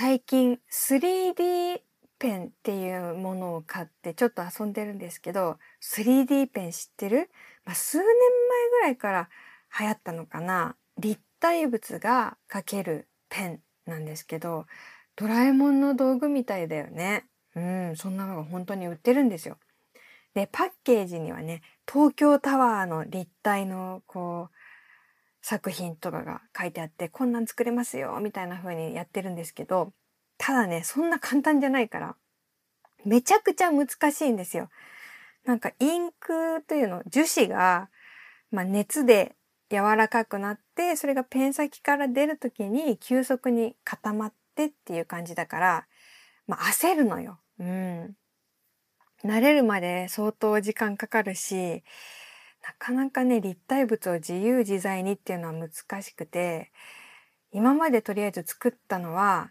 最近 3D ペンっていうものを買ってちょっと遊んでるんですけど、3D ペン知ってる、まあ、数年前ぐらいから流行ったのかな立体物が描けるペンなんですけど、ドラえもんの道具みたいだよね。うん、そんなのが本当に売ってるんですよ。で、パッケージにはね、東京タワーの立体のこう、作品とかが書いてあって、こんなん作れますよ、みたいな風にやってるんですけど、ただね、そんな簡単じゃないから、めちゃくちゃ難しいんですよ。なんかインクというの、樹脂が、まあ、熱で柔らかくなって、それがペン先から出るときに急速に固まってっていう感じだから、まあ、焦るのよ。うん。慣れるまで相当時間かかるし、なかなかね、立体物を自由自在にっていうのは難しくて、今までとりあえず作ったのは、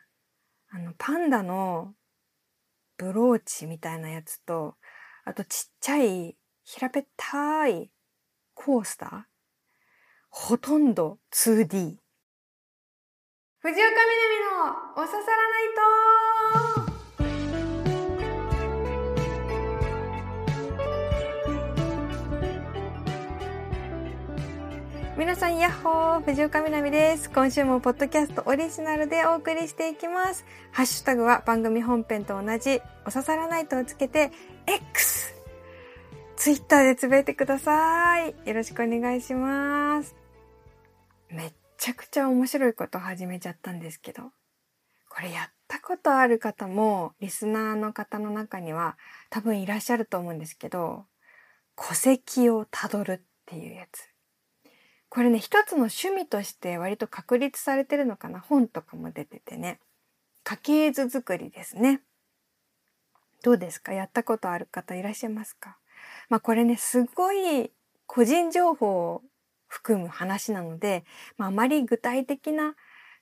あの、パンダのブローチみたいなやつと、あとちっちゃい平べったいコースターほとんど 2D。藤岡みなみのおささらないと皆さん、ヤッホー藤岡みなみです。今週もポッドキャストオリジナルでお送りしていきます。ハッシュタグは番組本編と同じ、お刺さらないとをつけて、X! ツイッターでつぶやいてください。よろしくお願いします。めっちゃくちゃ面白いこと始めちゃったんですけど、これやったことある方も、リスナーの方の中には多分いらっしゃると思うんですけど、戸籍をたどるっていうやつ。これね、一つの趣味として割と確立されてるのかな。本とかも出ててね。家系図作りですね。どうですか？やったことある方いらっしゃいますか？まあこれね、すごい個人情報を含む話なので、まああまり具体的な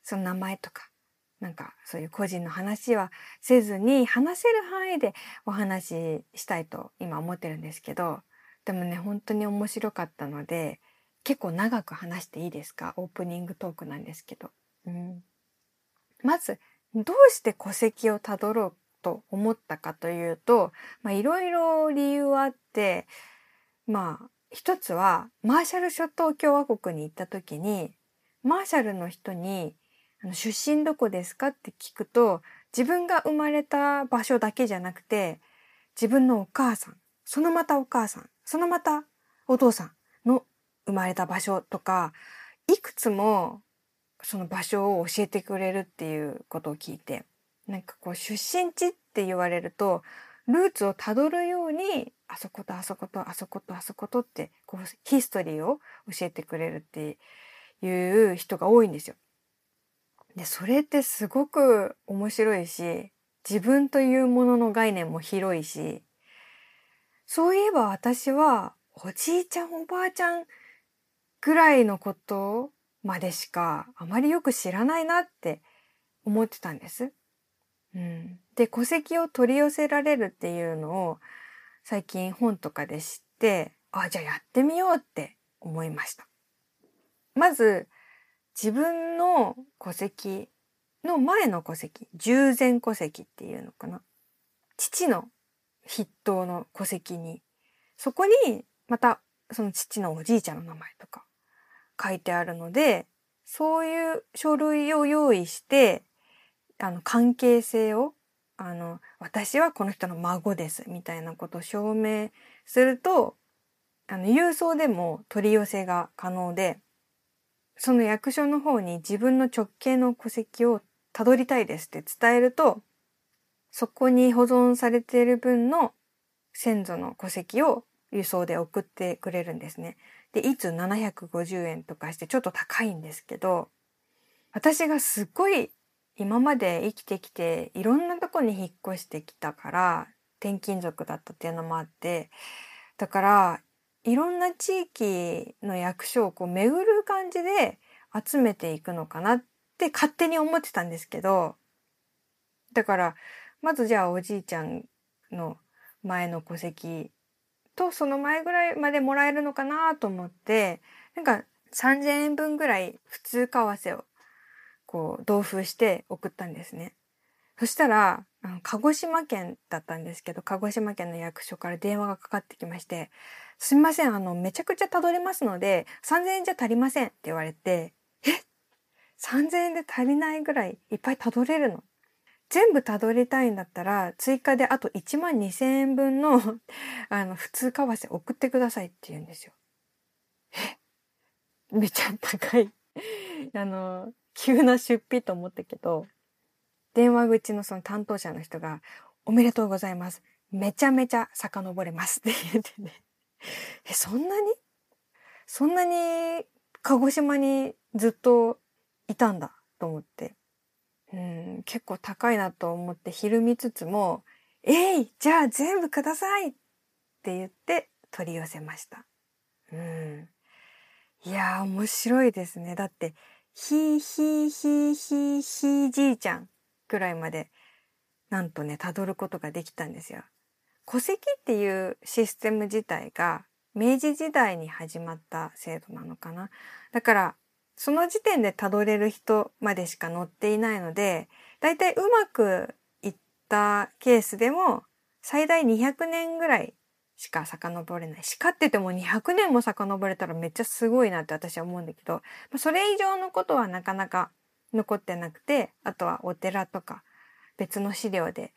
その名前とか、なんかそういう個人の話はせずに話せる範囲でお話ししたいと今思ってるんですけど、でもね、本当に面白かったので、結構長く話していいですか？オープニングトークなんですけど。うん、まず、どうして戸籍をたどろうと思ったかというと、まあいろいろ理由はあって、まあ一つはマーシャル諸島共和国に行った時に、マーシャルの人にあの出身どこですかって聞くと、自分が生まれた場所だけじゃなくて、自分のお母さん、そのまたお母さん、そのまたお父さんの生まれた場所とか、いくつもその場所を教えてくれるっていうことを聞いて、なんかこう出身地って言われると、ルーツをたどるように、あそことあそことあそことあそことって、こうヒストリーを教えてくれるっていう人が多いんですよ。で、それってすごく面白いし、自分というものの概念も広いし、そういえば私はおじいちゃんおばあちゃんぐらいのことまでしかあまりよく知らないなって思ってたんです。うん、で戸籍を取り寄せられるっていうのを最近本とかで知ってあじゃあやってみようって思いました。まず自分の戸籍の前の戸籍従前戸籍っていうのかな父の筆頭の戸籍にそこにまたその父のおじいちゃんの名前とか書いてあるので、そういう書類を用意して、あの、関係性を、あの、私はこの人の孫です、みたいなことを証明すると、あの、郵送でも取り寄せが可能で、その役所の方に自分の直系の戸籍をたどりたいですって伝えると、そこに保存されている分の先祖の戸籍を輸送で送ってくれるんですね。で、いつ750円とかしてちょっと高いんですけど、私がすっごい今まで生きてきていろんなとこに引っ越してきたから、転勤族だったっていうのもあって、だからいろんな地域の役所をこう巡る感じで集めていくのかなって勝手に思ってたんですけど、だからまずじゃあおじいちゃんの前の戸籍とその前ぐらいまでもらえるのかなと思って、なんか3000円分ぐらい普通為替をこう同封して送ったんですね。そしたら、あの鹿児島県だったんですけど、鹿児島県の役所から電話がかかってきまして、すみません、あの、めちゃくちゃたどりますので、3000円じゃ足りませんって言われて、え ?3000 円で足りないぐらいいっぱいたどれるの？全部たどりたいんだったら、追加であと1万2000円分の あの、普通為替送ってくださいって言うんですよ。え？めちゃ高い あの、急な出費と思ったけど、電話口のその担当者の人が、おめでとうございます。めちゃめちゃ遡れますって言ってね。え、そんなに？そんなに鹿児島にずっといたんだと思って。うん、結構高いなと思ってひるみつつも、えいじゃあ全部くださいって言って取り寄せました。うん。いやー面白いですね。だって、ひーひーひーひーひーじいちゃんくらいまで、なんとね、辿ることができたんですよ。戸籍っていうシステム自体が明治時代に始まった制度なのかな。だから、その時点で辿れる人までしか載っていないので、だいたいうまくいったケースでも最大200年ぐらいしか遡れない。しかってても200年も遡れたらめっちゃすごいなって私は思うんだけど、それ以上のことはなかなか残ってなくて、あとはお寺とか別の資料で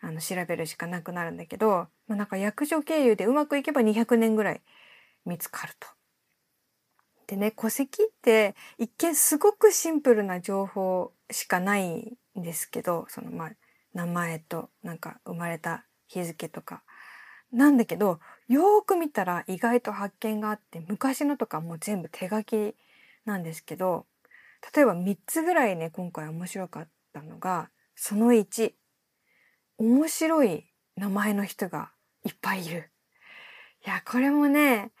あの調べるしかなくなるんだけど、まあ、なんか役所経由でうまくいけば200年ぐらい見つかると。でね、戸籍って一見すごくシンプルな情報しかないんですけど、そのまあ名前となんか生まれた日付とか。なんだけど、よーく見たら意外と発見があって、昔のとかもう全部手書きなんですけど、例えば3つぐらいね、今回面白かったのが、その1、面白い名前の人がいっぱいいる。いや、これもね、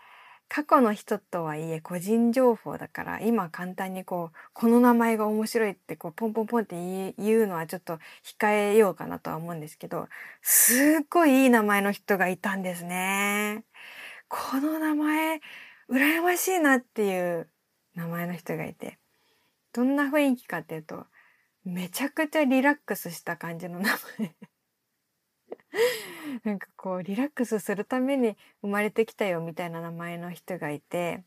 過去の人とはいえ個人情報だから今簡単にこうこの名前が面白いってこうポンポンポンって言うのはちょっと控えようかなとは思うんですけどすっごいいい名前の人がいたんですね。この名前羨ましいなっていう名前の人がいてどんな雰囲気かっていうとめちゃくちゃリラックスした感じの名前 なんかこうリラックスするために生まれてきたよみたいな名前の人がいて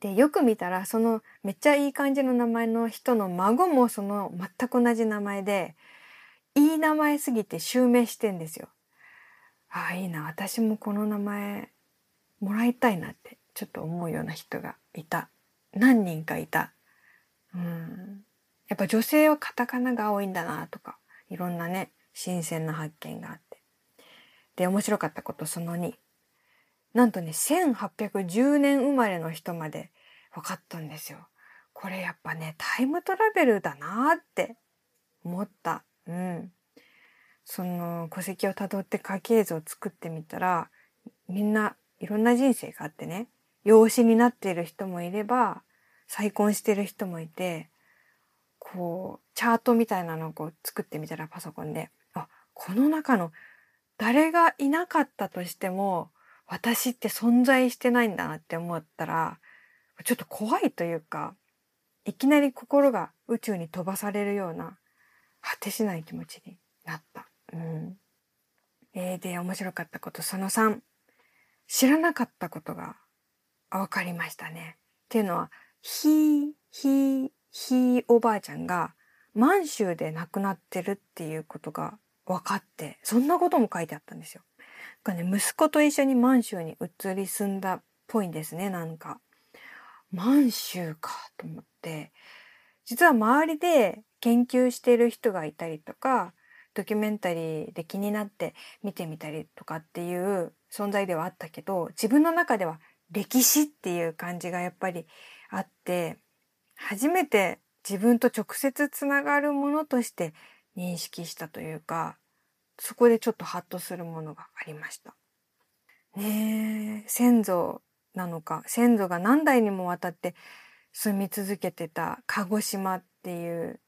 でよく見たらそのめっちゃいい感じの名前の人の孫もその全く同じ名前でいい名前すぎて襲名してんですよ。ああいいな私もこの名前もらいたいなってちょっと思うような人がいた何人かいた。うんやっぱ女性はカタカナが多いんだなとかいろんなね新鮮な発見があって。で、面白かったことその2。なんとね、1810年生まれの人まで分かったんですよ。これやっぱね、タイムトラベルだなって思った。うん。その戸籍をたどって家系図を作ってみたら、みんないろんな人生があってね、養子になっている人もいれば、再婚してる人もいて、こう、チャートみたいなのをこう作ってみたらパソコンで、この中の誰がいなかったとしても私って存在してないんだなって思ったらちょっと怖いというかいきなり心が宇宙に飛ばされるような果てしない気持ちになった。うん。えー、で、面白かったことその3。知らなかったことが分かりましたね。っていうのは、ひ、ひ、ひおばあちゃんが満州で亡くなってるっていうことが分かって、そんなことも書いてあったんですよ。かね、息子と一緒に満州に移り住んだっぽいんですね、なんか。満州かと思って、実は周りで研究してる人がいたりとか、ドキュメンタリーで気になって見てみたりとかっていう存在ではあったけど、自分の中では歴史っていう感じがやっぱりあって、初めて自分と直接つながるものとして認識したというか、そこでちょっとハッとするものがありました。ねえ、先祖なのか、先祖が何代にもわたって住み続けてた鹿児島っていう、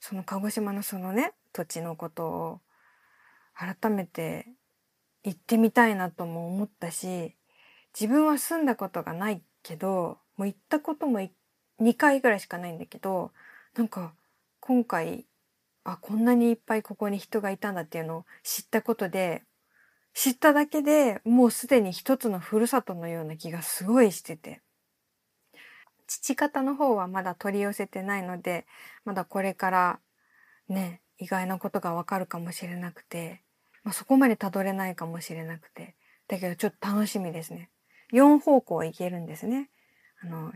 その鹿児島のそのね、土地のことを改めて行ってみたいなとも思ったし、自分は住んだことがないけど、もう行ったことも2回ぐらいしかないんだけど、なんか今回あ、こんなにいっぱいここに人がいたんだっていうのを知ったことで、知っただけでもうすでに一つのふるさとのような気がすごいしてて。父方の方はまだ取り寄せてないので、まだこれからね、意外なことがわかるかもしれなくて、まあ、そこまでたどれないかもしれなくて、だけどちょっと楽しみですね。4方向行けるんですね。あの、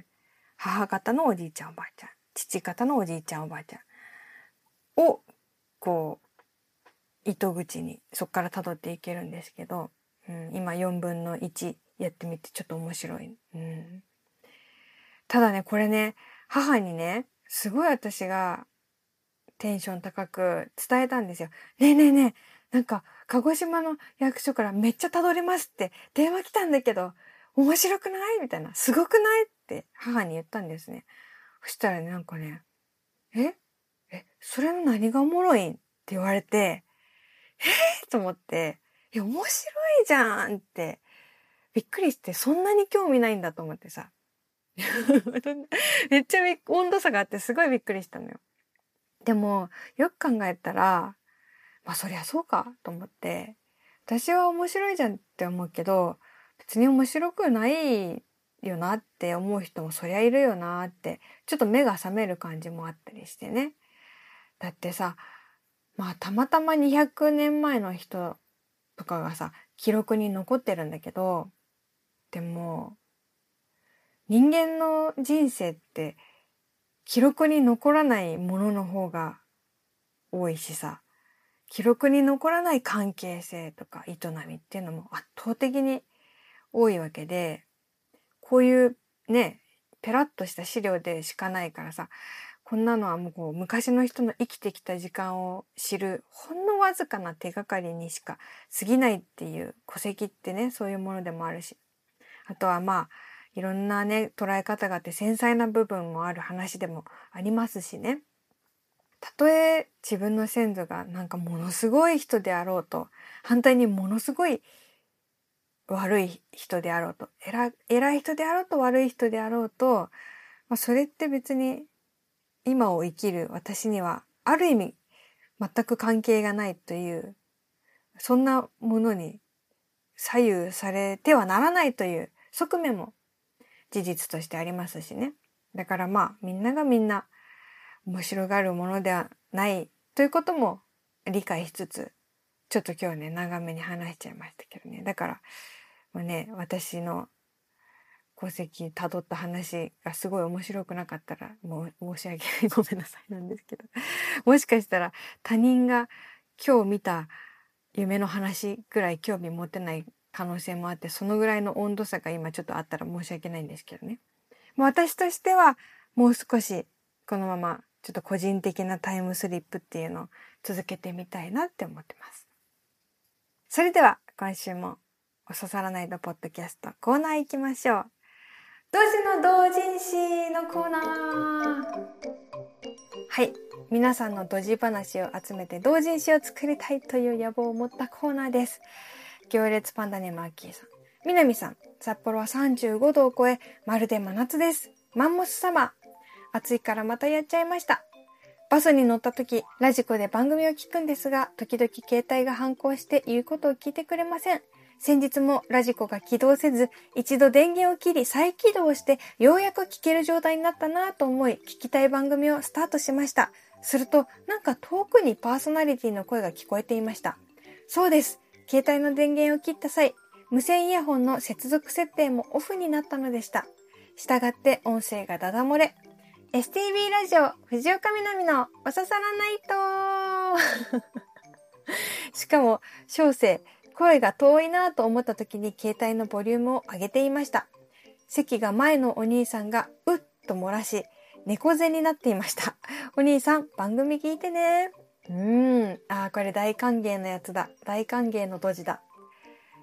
母方のおじいちゃんおばあちゃん、父方のおじいちゃんおばあちゃんを、こう、糸口にそこから辿っていけるんですけど、うん、今4分の1やってみてちょっと面白い。うん、ただね、これね、母にね、すごい私がテンション高く伝えたんですよ。ねえねえねえ、なんか、鹿児島の役所からめっちゃたどれますって電話来たんだけど、面白くない？みたいな。すごくない？って母に言ったんですね。そしたらね、なんかね、え？え、それの何がおもろい？んって言われて、え？ー、と思って、いや、面白いじゃんって、びっくりして、そんなに興味ないんだと思ってさ。めっちゃ温度差があってすごいびっくりしたのよ。でも、よく考えたら、まあそりゃそうかと思って、私は面白いじゃんって思うけど、別に面白くないよなって思う人もそりゃいるよなって、ちょっと目が覚める感じもあったりしてね。だってさ、まあたまたま200年前の人とかがさ、記録に残ってるんだけど、でも、人間の人生って記録に残らないものの方が多いしさ、記録に残らない関係性とか営みっていうのも圧倒的に多いわけで、こういうね、ペラッとした資料でしかないからさ、こんなのはもう昔の人の生きてきた時間を知るほんのわずかな手がかりにしか過ぎないっていう戸籍ってね、そういうものでもあるし。あとはまあ、いろんなね、捉え方があって繊細な部分もある話でもありますしね。たとえ自分の先祖がなんかものすごい人であろうと、反対にものすごい悪い人であろうと、偉い人であろうと悪い人であろうと、まあ、それって別に今を生きる私にはある意味全く関係がないという、そんなものに左右されてはならないという側面も事実としてありますしね。だからまあみんながみんな面白がるものではないということも理解しつつ、ちょっと今日ね、長めに話しちゃいましたけどね。だから、まあね、私の功績たどった話がすごい面白くなかったら、もう申し訳ない。ごめんなさいなんですけど。もしかしたら他人が今日見た夢の話ぐらい興味持てない可能性もあって、そのぐらいの温度差が今ちょっとあったら申し訳ないんですけどね。もう私としてはもう少しこのままちょっと個人的なタイムスリップっていうのを続けてみたいなって思ってます。それでは今週もおそさらないとポッドキャストコーナー行きましょう。同時の同人誌のコーナー。はい。皆さんのドジ話を集めて同人誌を作りたいという野望を持ったコーナーです。行列パンダネマーキーさん。南さん、札幌は35度を超え、まるで真夏です。マンモス様。暑いからまたやっちゃいました。バスに乗った時、ラジコで番組を聞くんですが、時々携帯が反抗して言うことを聞いてくれません。先日もラジコが起動せず、一度電源を切り再起動して、ようやく聞ける状態になったなと思い、聞きたい番組をスタートしました。すると、なんか遠くにパーソナリティの声が聞こえていました。そうです。携帯の電源を切った際、無線イヤホンの接続設定もオフになったのでした。したがって音声がダダ漏れ。STV ラジオ、藤岡みなみのおささらないとしかも、小生、声が遠いなと思った時に携帯のボリュームを上げていました。席が前のお兄さんがうっと漏らし、猫背になっていました。お兄さん、番組聞いてね。うーん。ああ、これ大歓迎のやつだ。大歓迎のドジだ。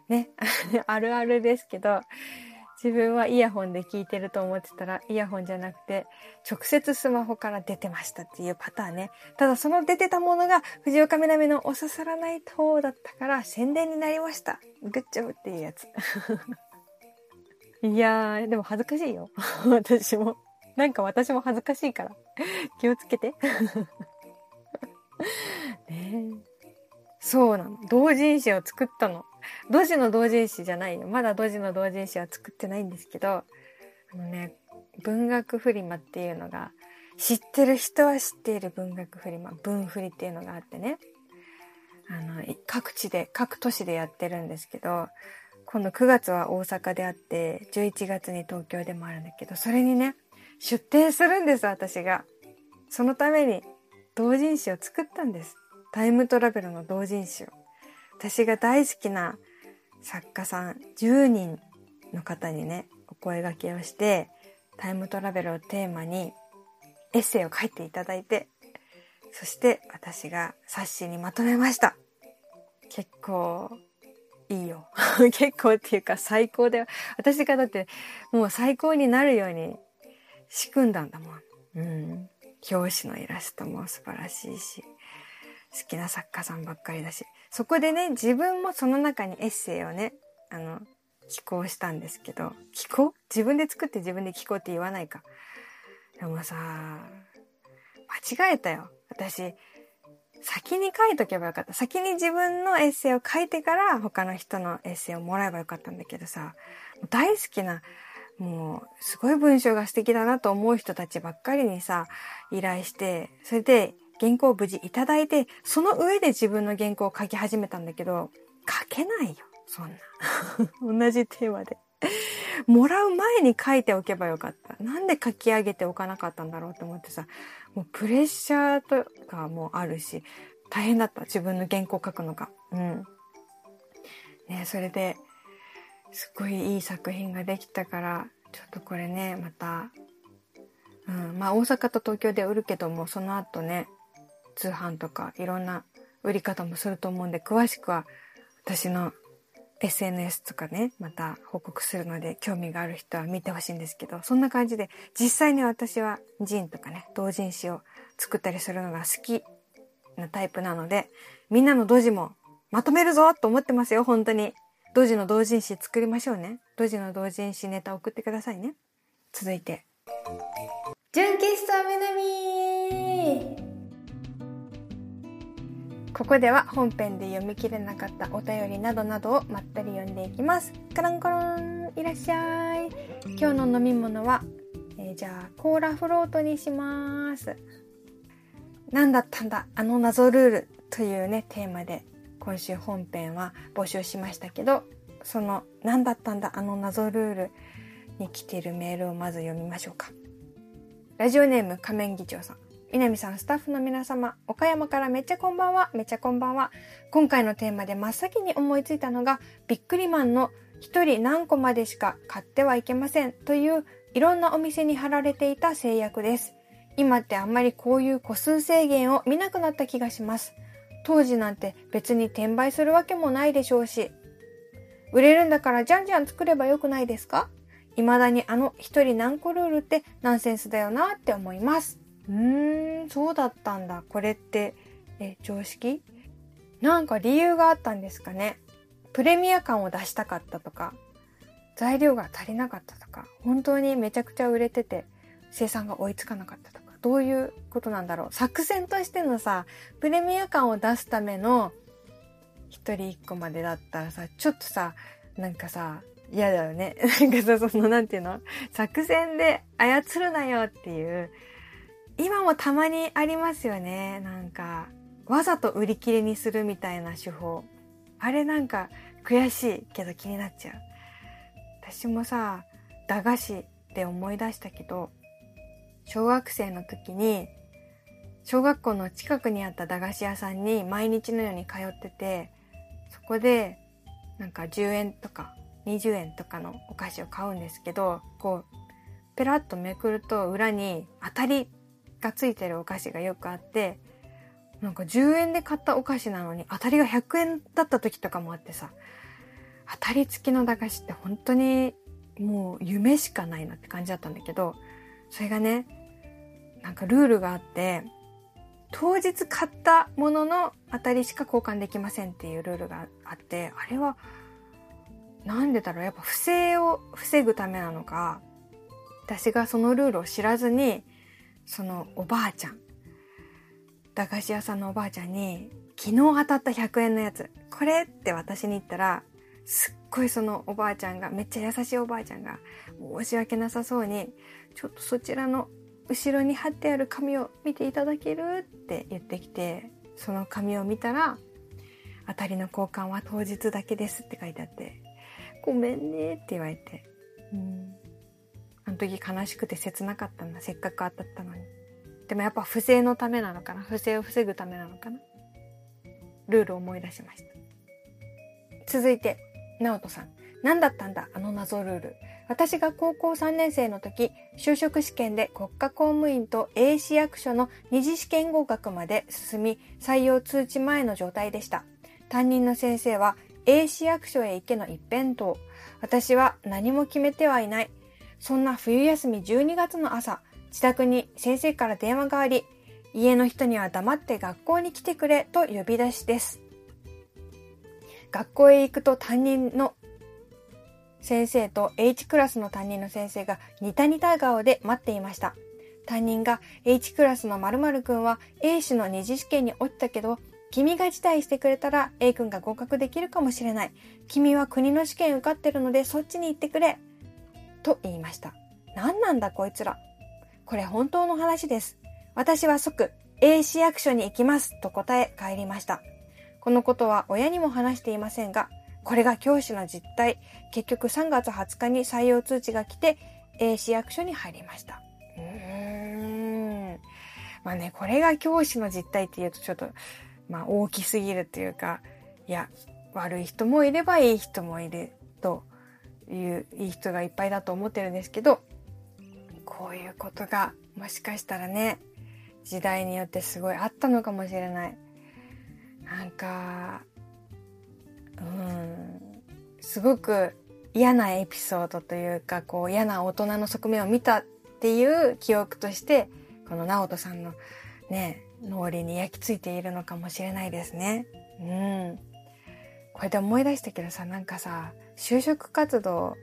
ね。あるあるですけど、自分はイヤホンで聞いてると思ってたら、イヤホンじゃなくて、直接スマホから出てましたっていうパターンね。ただその出てたものが、藤岡みなみのおささらない塔だったから宣伝になりました。グッジョブっていうやつ。いやー、でも恥ずかしいよ。私も。なんか私も恥ずかしいから。気をつけて。そうなの。同人誌を作ったの。土地の同人誌じゃないよ。まだ土地の同人誌は作ってないんですけど、あのね、文学フリマっていうのが、知ってる人は知っている文学フリマ、文フリっていうのがあってね、あの、各地で、各都市でやってるんですけど、今度9月は大阪であって、11月に東京でもあるんだけど、それにね、出展するんです、私が。そのために、同人誌を作ったんです。タイムトラベルの同人誌を。私が大好きな作家さん10人の方にね、お声掛けをして、タイムトラベルをテーマにエッセイを書いていただいて、そして私が冊子にまとめました。結構いいよ。結構っていうか最高だよ。私がだってもう最高になるように仕組んだんだもん。うん。表紙のイラストも素晴らしいし、好きな作家さんばっかりだし、そこでね、自分もその中にエッセイをね、あの、寄稿したんですけど、寄稿？自分で作って自分で寄稿って言わないか。でもさ、間違えたよ。私、先に書いとけばよかった。先に自分のエッセイを書いてから他の人のエッセイをもらえばよかったんだけどさ、大好きな、もう、すごい文章が素敵だなと思う人たちばっかりにさ、依頼して、それで原稿を無事いただいて、その上で自分の原稿を書き始めたんだけど、書けないよ。そんな。同じテーマで。もらう前に書いておけばよかった。なんで書き上げておかなかったんだろうと思ってさ、もうプレッシャーとかもあるし、大変だった。自分の原稿書くのが。うん。ねそれで、すっごいいい作品ができたから、ちょっとこれね、また、うん、まあ大阪と東京で売るけども、その後ね、通販とかいろんな売り方もすると思うんで、詳しくは私の SNS とかね、また報告するので興味がある人は見てほしいんですけど、そんな感じで実際に私はジンとかね、同人誌を作ったりするのが好きなタイプなので、みんなの同時もまとめるぞと思ってますよ、本当に。同時の同人誌作りましょうね。同時の同人誌ネタ送ってくださいね。続いて。純喫茶めなみここでは本編で読み切れなかったお便りなどなどをまったり読んでいきます。カランコロンいらっしゃい。今日の飲み物は、えー、じゃあコーラフロートにします。何だったんだあの謎ルールというねテーマで今週本編は募集しましたけどその何だったんだあの謎ルールに来ているメールをまず読みましょうか。ラジオネーム仮面議長さん。南さん、スタッフの皆様、岡山からめっちゃこんばんは、めっちゃこんばんは。今回のテーマで真っ先に思いついたのが、ビックリマンの一人何個までしか買ってはいけませんといういろんなお店に貼られていた制約です。今ってあんまりこういう個数制限を見なくなった気がします。当時なんて別に転売するわけもないでしょうし、売れるんだからじゃんじゃん作ればよくないですか？未だにあの一人何個ルールってナンセンスだよなって思います。うーん、そうだったんだ。これって、え、常識？なんか理由があったんですかね。プレミア感を出したかったとか、材料が足りなかったとか、本当にめちゃくちゃ売れてて、生産が追いつかなかったとか、どういうことなんだろう。作戦としてのさ、プレミア感を出すための一人一個までだったらさ、ちょっとさ、なんかさ、嫌だよね。なんかさ、その、なんていうの？作戦で操るなよっていう、今もたまにありますよね。なんか、わざと売り切れにするみたいな手法。あれなんか悔しいけど気になっちゃう。私もさ、駄菓子で思い出したけど、小学生の時に、小学校の近くにあった駄菓子屋さんに毎日のように通ってて、そこでなんか10円とか20円とかのお菓子を買うんですけど、こう、ペラッとめくると裏に当たりがついてるお菓子がよくあって、なんか10円で買ったお菓子なのに当たりが100円だった時とかもあってさ、当たり付きの駄菓子って本当にもう夢しかないなって感じだったんだけど、それがね、なんかルールがあって、当日買ったものの当たりしか交換できませんっていうルールがあって、あれはなんでだろうやっぱ不正を防ぐためなのか、私がそのルールを知らずにそのおばあちゃん。駄菓子屋さんのおばあちゃんに、昨日当たった100円のやつ、これって私に言ったら、すっごいそのおばあちゃんが、めっちゃ優しいおばあちゃんが、申し訳なさそうに、ちょっとそちらの後ろに貼ってある紙を見ていただけるって言ってきて、その紙を見たら、当たりの交換は当日だけですって書いてあって、ごめんねって言われて、うん。あの時悲しくて切なかったんだ。せっかく当たったのに。でもやっぱ不正のためなのかな不正を防ぐためなのかなルールを思い出しました。続いて、直人さん。何だったんだ？あの謎ルール。私が高校3年生の時、就職試験で国家公務員と A 市役所の二次試験合格まで進み、採用通知前の状態でした。担任の先生は A 市役所へ行けの一辺倒。私は何も決めてはいない。そんな冬休み12月の朝、自宅に先生から電話があり、家の人には黙って学校に来てくれと呼び出しです。学校へ行くと担任の先生と H クラスの担任の先生が似た似た顔で待っていました。担任が H クラスの〇〇くんは A 氏の二次試験に落ちたけど、君が辞退してくれたら A 君が合格できるかもしれない。君は国の試験受かってるのでそっちに行ってくれ。と言いました。何なんだこいつら。これ本当の話です。私は即 A 市役所に行きますと答え帰りました。このことは親にも話していませんが、これが教師の実態。結局3月20日に採用通知が来て A 市役所に入りました。うーん。まあね、これが教師の実態って言うとちょっとまあ大きすぎるっていうか、いや、悪い人もいればいい人もいるという、いい人がいっぱいだと思ってるんですけど、こういうことがもしかしたらね、時代によってすごいあったのかもしれない。なんか、うん、すごく嫌なエピソードというか、こう嫌な大人の側面を見たっていう記憶として、この直人さんのね、脳裏に焼き付いているのかもしれないですね。うん。これで思い出したけどさ、なんかさ、就職活動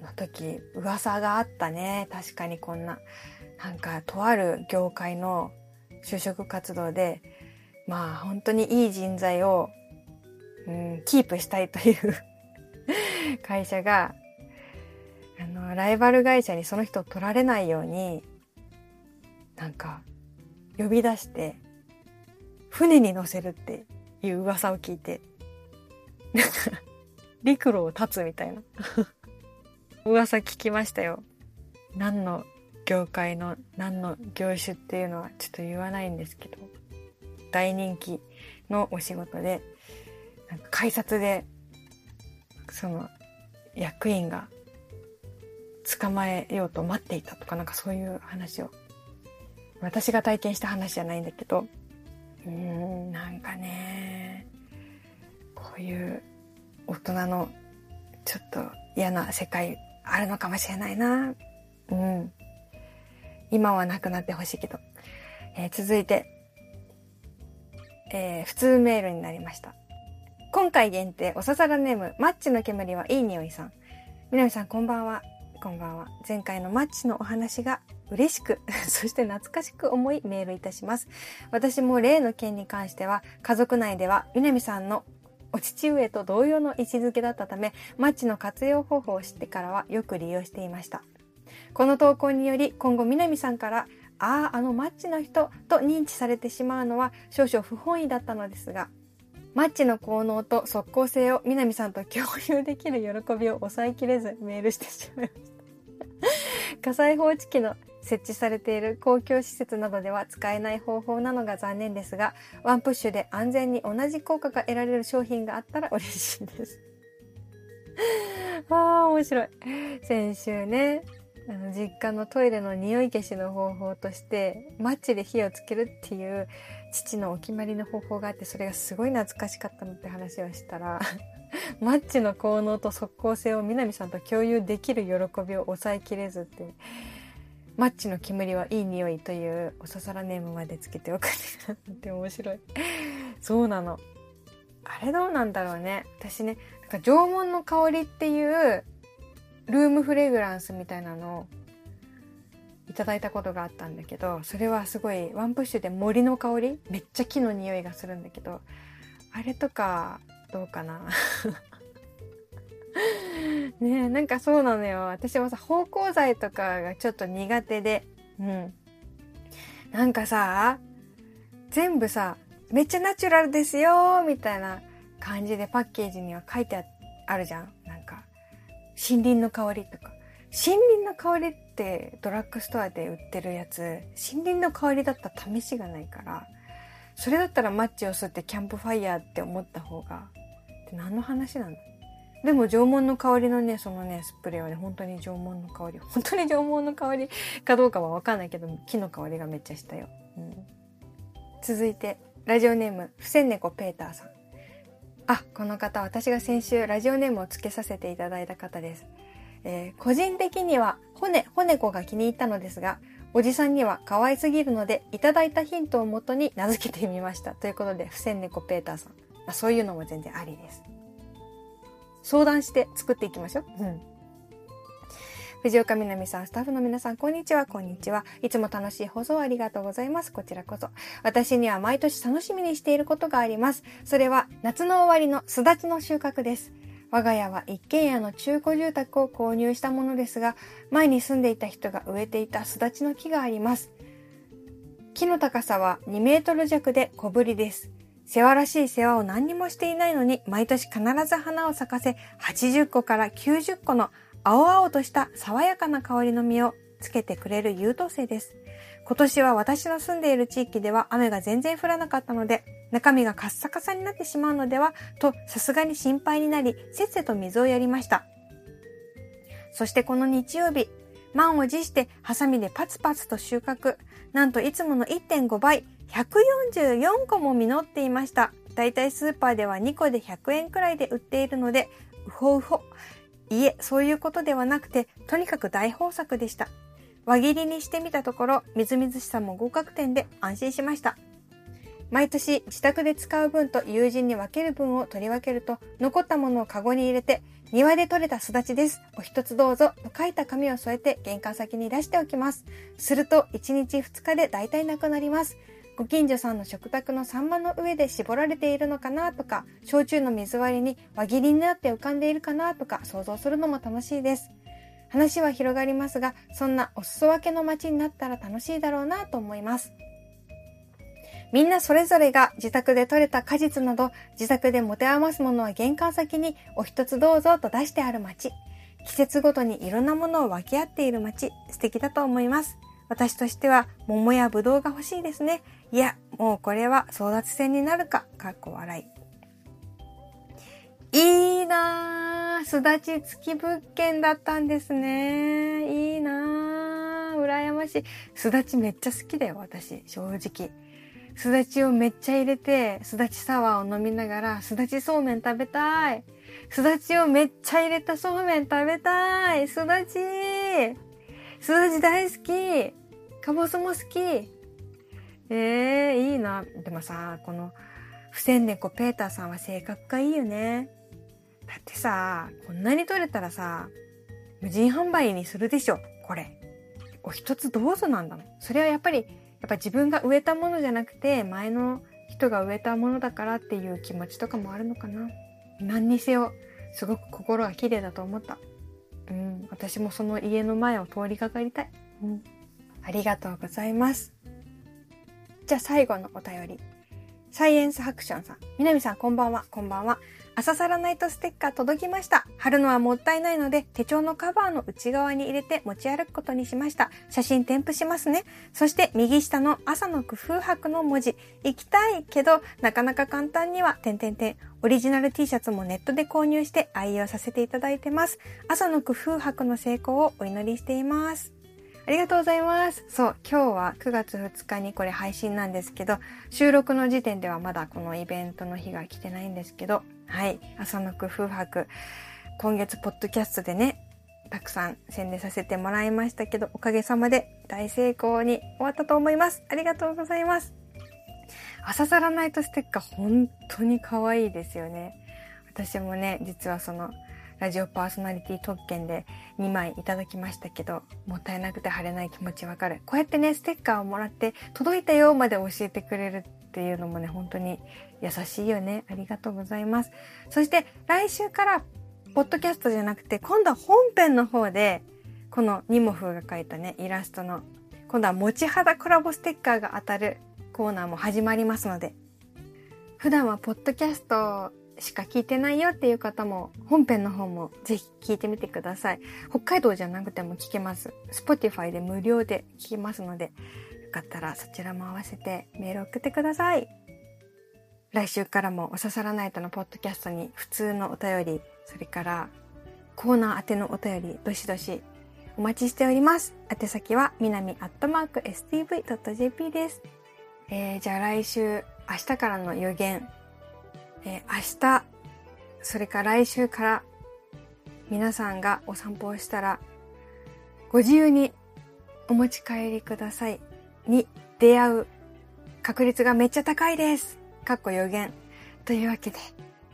の時、噂があったね。確かにこんな。なんか、とある業界の就職活動で、まあ、本当にいい人材を、うん、キープしたいという 会社が、あの、ライバル会社にその人を取られないように、なんか、呼び出して、船に乗せるっていう噂を聞いて、陸路を立つみたいな。噂聞きましたよ。何の業界の何の業種っていうのはちょっと言わないんですけど、大人気のお仕事で、なんか改札で、その役員が捕まえようと待っていたとかなんかそういう話を。私が体験した話じゃないんだけど、うーん、なんかね、こういう大人のちょっと嫌な世界あるのかもしれないな。うん。今はなくなってほしいけど。えー、続いて、えー、普通メールになりました。今回限定、おささらネーム、マッチの煙はいい匂いさん。みなみさん、こんばんは。こんばんは。前回のマッチのお話が嬉しく、そして懐かしく思いメールいたします。私も例の件に関しては、家族内では、南さんのお父上と同様の位置づけだったため、マッチの活用方法を知ってからはよく利用していました。この投稿により、今後南さんから、ああ、あのマッチの人と認知されてしまうのは少々不本意だったのですが、マッチの効能と即効性を南さんと共有できる喜びを抑えきれずメールしてしまいました。火災報知器の設置されている公共施設などでは使えない方法なのが残念ですが、ワンプッシュで安全に同じ効果が得られる商品があったら嬉しいです。ああ、面白い。先週ね、あの実家のトイレの匂い消しの方法として、マッチで火をつけるっていう父のお決まりの方法があって、それがすごい懐かしかったのって話をしたら、マッチの効能と即効性を南さんと共有できる喜びを抑えきれずって、マッチの煙はいい匂いというおささらネームまでつけておくって面白い。そうなの。あれどうなんだろうね。私ね、なんか縄文の香りっていうルームフレグランスみたいなのをいただいたことがあったんだけど、それはすごいワンプッシュで森の香り？めっちゃ木の匂いがするんだけど、あれとかどうかな？ねえ、なんかそうなのよ。私もさ、芳香剤とかがちょっと苦手で、うん。なんかさ、全部さ、めっちゃナチュラルですよみたいな感じでパッケージには書いてあるじゃん。なんか、森林の香りとか。森林の香りってドラッグストアで売ってるやつ、森林の香りだったら試しがないから、それだったらマッチを吸ってキャンプファイヤーって思った方が、って何の話なんだでも縄文の香りのね、そのね、スプレーはね、本当に縄文の香り。本当に縄文の香りかどうかはわかんないけど、木の香りがめっちゃしたよ。うん、続いて、ラジオネーム、ふせんねこペーターさん。あ、この方、私が先週ラジオネームを付けさせていただいた方です。えー、個人的には、骨、骨子が気に入ったのですが、おじさんには可愛すぎるので、いただいたヒントをもとに名付けてみました。ということで、ふせんねこペーターさん。まあ、そういうのも全然ありです。相談して作っていきましょう。うん。藤岡みなみさん、スタッフの皆さん、こんにちは、こんにちは。いつも楽しい放送ありがとうございます。こちらこそ。私には毎年楽しみにしていることがあります。それは、夏の終わりのすだちの収穫です。我が家は一軒家の中古住宅を購入したものですが、前に住んでいた人が植えていたすだちの木があります。木の高さは2メートル弱で小ぶりです。世話らしい世話を何にもしていないのに、毎年必ず花を咲かせ、80個から90個の青々とした爽やかな香りの実をつけてくれる優等生です。今年は私の住んでいる地域では雨が全然降らなかったので、中身がカッサカサになってしまうのではとさすがに心配になり、せっせと水をやりました。そしてこの日曜日、満を持してハサミでパツパツと収穫。なんといつもの1.5倍、144個も実っていました。だいたいスーパーでは2個で100円くらいで売っているので、うほうほ。いえ、そういうことではなくて、とにかく大豊作でした。輪切りにしてみたところ、みずみずしさも合格点で安心しました。毎年自宅で使う分と友人に分ける分を取り分けると、残ったものをカゴに入れて、庭で採れたすだちです。お一つどうぞ。と書いた紙を添えて玄関先に出しておきます。すると、1日2日で大体なくなります。ご近所さんの食卓のサンマの上で絞られているのかなとか、焼酎の水割りに輪切りになって浮かんでいるかなとか想像するのも楽しいです。話は広がりますが、そんなお裾分けの街になったら楽しいだろうなと思います。みんなそれぞれが自宅で採れた果実など、自宅で持て余すものは玄関先にお一つどうぞと出してある街。季節ごとにいろんなものを分け合っている街、素敵だと思います。私としては桃やぶどうが欲しいですね。いや、もうこれは争奪戦になるか、かっこ笑い。いいなぁ。すだち付き物件だったんですね。いいなぁ。羨ましい。すだちめっちゃ好きだよ、私。正直。すだちをめっちゃ入れて、すだちサワーを飲みながら、すだちそうめん食べたい。すだちをめっちゃ入れたそうめん食べたい。すだち。すだち大好き。かぼすも好き。えー、いいな。でもさ、この、不戦猫ペーターさんは性格がいいよね。だってさ、こんなに取れたらさ、無人販売にするでしょ、これ。お一つどうぞなんだもん。それはやっぱり、やっぱ自分が植えたものじゃなくて、前の人が植えたものだからっていう気持ちとかもあるのかな。何にせよ、すごく心が綺麗だと思った。うん、私もその家の前を通りかかりたい。うん。ありがとうございます。じゃあ最後のお便り。サイエンスハクションさん。みなみさんこんばんは、こんばんは。朝サラナイトステッカー届きました。貼るのはもったいないので、手帳のカバーの内側に入れて持ち歩くことにしました。写真添付しますね。そして右下の朝の工夫博の文字。行きたいけど、なかなか簡単には、点々点。オリジナル T シャツもネットで購入して愛用させていただいてます。朝の工夫博の成功をお祈りしています。ありがとうございます。そう、今日は9月2日にこれ配信なんですけど、収録の時点ではまだこのイベントの日が来てないんですけど、はい、朝の工夫博、今月ポッドキャストでね、たくさん宣伝させてもらいましたけど、おかげさまで大成功に終わったと思います。ありがとうございます。朝サラナイトステッカー本当に可愛いですよね。私もね、実はそのラジオパーソナリティ特権で2枚いただきましたけど、もったいなくて貼れない気持ちわかる。こうやってね、ステッカーをもらって、届いたよまで教えてくれるっていうのもね、本当に優しいよね。ありがとうございます。そして来週から、ポッドキャストじゃなくて、今度は本編の方で、このニモフが描いたね、イラストの、今度は持ち肌コラボステッカーが当たるコーナーも始まりますので、普段はポッドキャストしか聞いてないよっていう方も本編の方もぜひ聞いてみてください。北海道じゃなくても聞けます。Spotify で無料で聞けますので、よかったらそちらも合わせてメール送ってください。来週からもおささらないとのポッドキャストに普通のお便り、それからコーナー宛てのお便り、どしどしお待ちしております。宛先は、みなみアットマーク stv.jp です。えー、じゃあ来週、明日からの予言。えー、明日、それから来週から皆さんがお散歩をしたら、ご自由にお持ち帰りくださいに出会う確率がめっちゃ高いです。かっこ予言。というわけで、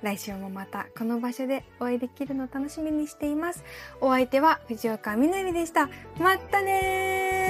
来週もまたこの場所でお会いできるの楽しみにしています。お相手は藤岡みなりでした。またねー